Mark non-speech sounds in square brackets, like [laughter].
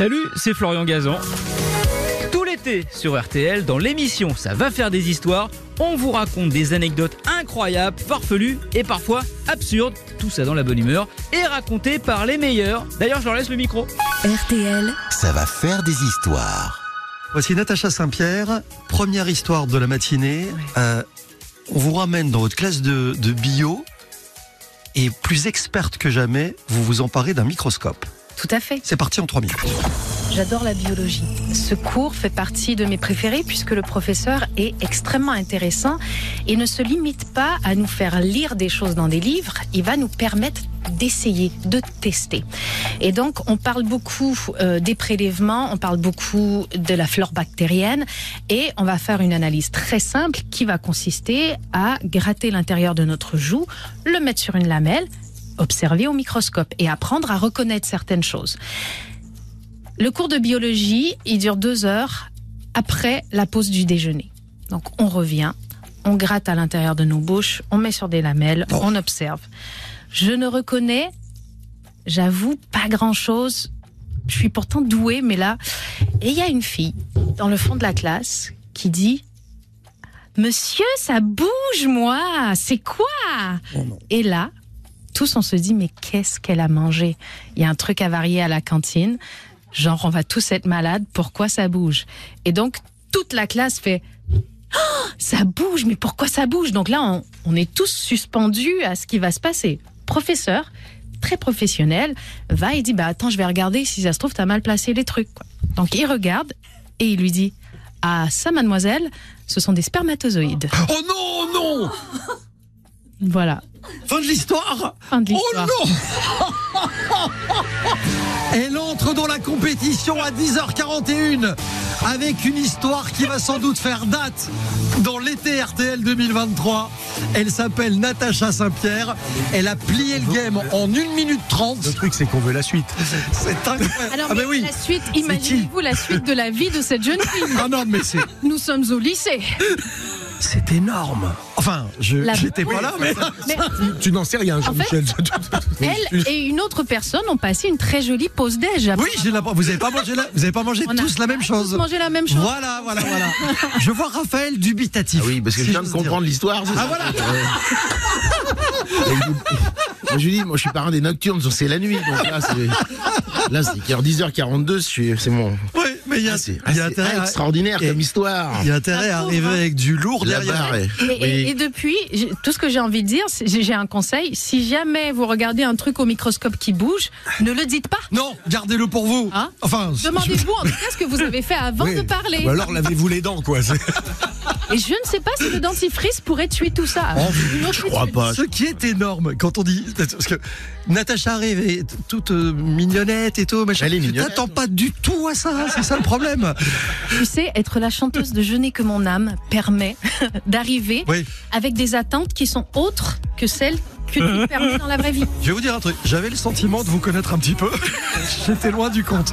Salut, c'est Florian Gazan. Tout l'été sur RTL, dans l'émission Ça va faire des histoires, on vous raconte des anecdotes incroyables, farfelues et parfois absurdes, tout ça dans la bonne humeur, et racontées par les meilleurs. D'ailleurs, je leur laisse le micro. RTL, Ça va faire des histoires. Voici Natacha Saint-Pierre, première histoire de la matinée. Euh, on vous ramène dans votre classe de, de bio et plus experte que jamais, vous vous emparez d'un microscope. Tout à fait. C'est parti en trois minutes. J'adore la biologie. Ce cours fait partie de mes préférés puisque le professeur est extrêmement intéressant et ne se limite pas à nous faire lire des choses dans des livres, il va nous permettre d'essayer, de tester. Et donc, on parle beaucoup euh, des prélèvements, on parle beaucoup de la flore bactérienne et on va faire une analyse très simple qui va consister à gratter l'intérieur de notre joue, le mettre sur une lamelle, observer au microscope et apprendre à reconnaître certaines choses. Le cours de biologie, il dure deux heures après la pause du déjeuner. Donc on revient, on gratte à l'intérieur de nos bouches, on met sur des lamelles, on observe. Je ne reconnais, j'avoue, pas grand-chose. Je suis pourtant douée, mais là... Et il y a une fille dans le fond de la classe qui dit Monsieur, ça bouge, moi C'est quoi? Et là, tous on se dit mais qu'est-ce qu'elle a mangé? Il y a un truc avarié à la cantine, genre on va tous être malades, pourquoi ça bouge? Et donc toute la classe fait Oh, ça bouge, mais pourquoi ça bouge? Donc là on, on est tous suspendus à ce qui va se passer. Professeur, très professionnel, va et dit bah attends je vais regarder si ça se trouve t'as mal placé les trucs. quoi. Donc il regarde et il lui dit ah ça mademoiselle, ce sont des spermatozoïdes. Oh non, non Voilà, Fin de l'histoire fin de Oh non [laughs] Elle entre dans la compétition à 10h41 avec une histoire qui va sans doute faire date dans l'été RTL 2023. Elle s'appelle Natacha Saint-Pierre. Elle a plié le game en 1 minute 30. Le truc, c'est qu'on veut la suite. C'est incroyable. Alors, ah mais ben oui. la suite, imaginez-vous la suite de la vie de cette jeune fille. Ah non, mais c'est, Nous sommes au lycée. C'est énorme. Enfin, j'étais pas là, mais. Mais Tu n'en sais rien, Jean-Michel. [laughs] elle et une autre personne ont passé une très jolie pause déj. Oui, j'ai la... vous avez pas mangé, la... vous avez pas mangé On tous la même chose. mangé la même chose. Voilà, voilà, voilà. Je vois Raphaël dubitatif. Ah oui, parce que si je viens de comprendre l'histoire. Ah ça voilà. Moi, je lui dis, moi je suis parrain des nocturnes, c'est la nuit. Donc là, c'est. Là, c'est 10h42, je suis- c'est mon. Oui, mais il y a, Ah, y a ah, intérêt, à... extraordinaire Et- comme histoire. il y a intérêt à La pauvre, arriver hein. avec du lourd La derrière. Et, et- oui. et depuis, tout ce que j'ai envie de dire, c'est- j'ai j'ai un conseil. Si jamais vous regardez un truc au microscope qui bouge, ne le dites pas. Non, gardez-le pour vous. Hein enfin, Demandez-vous en tout cas ce que vous avez fait avant Oui. de parler. Ou alors, lavez-vous les dents, quoi. [laughs] Et je ne sais pas si le dentifrice pourrait tuer tout ça. Oh, autre Je crois pas. ce qui est énorme quand on dit parce que Natacha arrive et toute euh, mignonnette et tout, machin. Elle est Tu t'attends pas du tout à ça, c'est ça le problème. Tu sais, être la chanteuse de Je n'ai que mon âme permet [laughs] d'arriver Oui, avec des attentes qui sont autres que celles que tu permets dans la vraie vie. je vais vous dire un truc. J'avais le sentiment de vous connaître un petit peu. [laughs] J'étais loin du compte.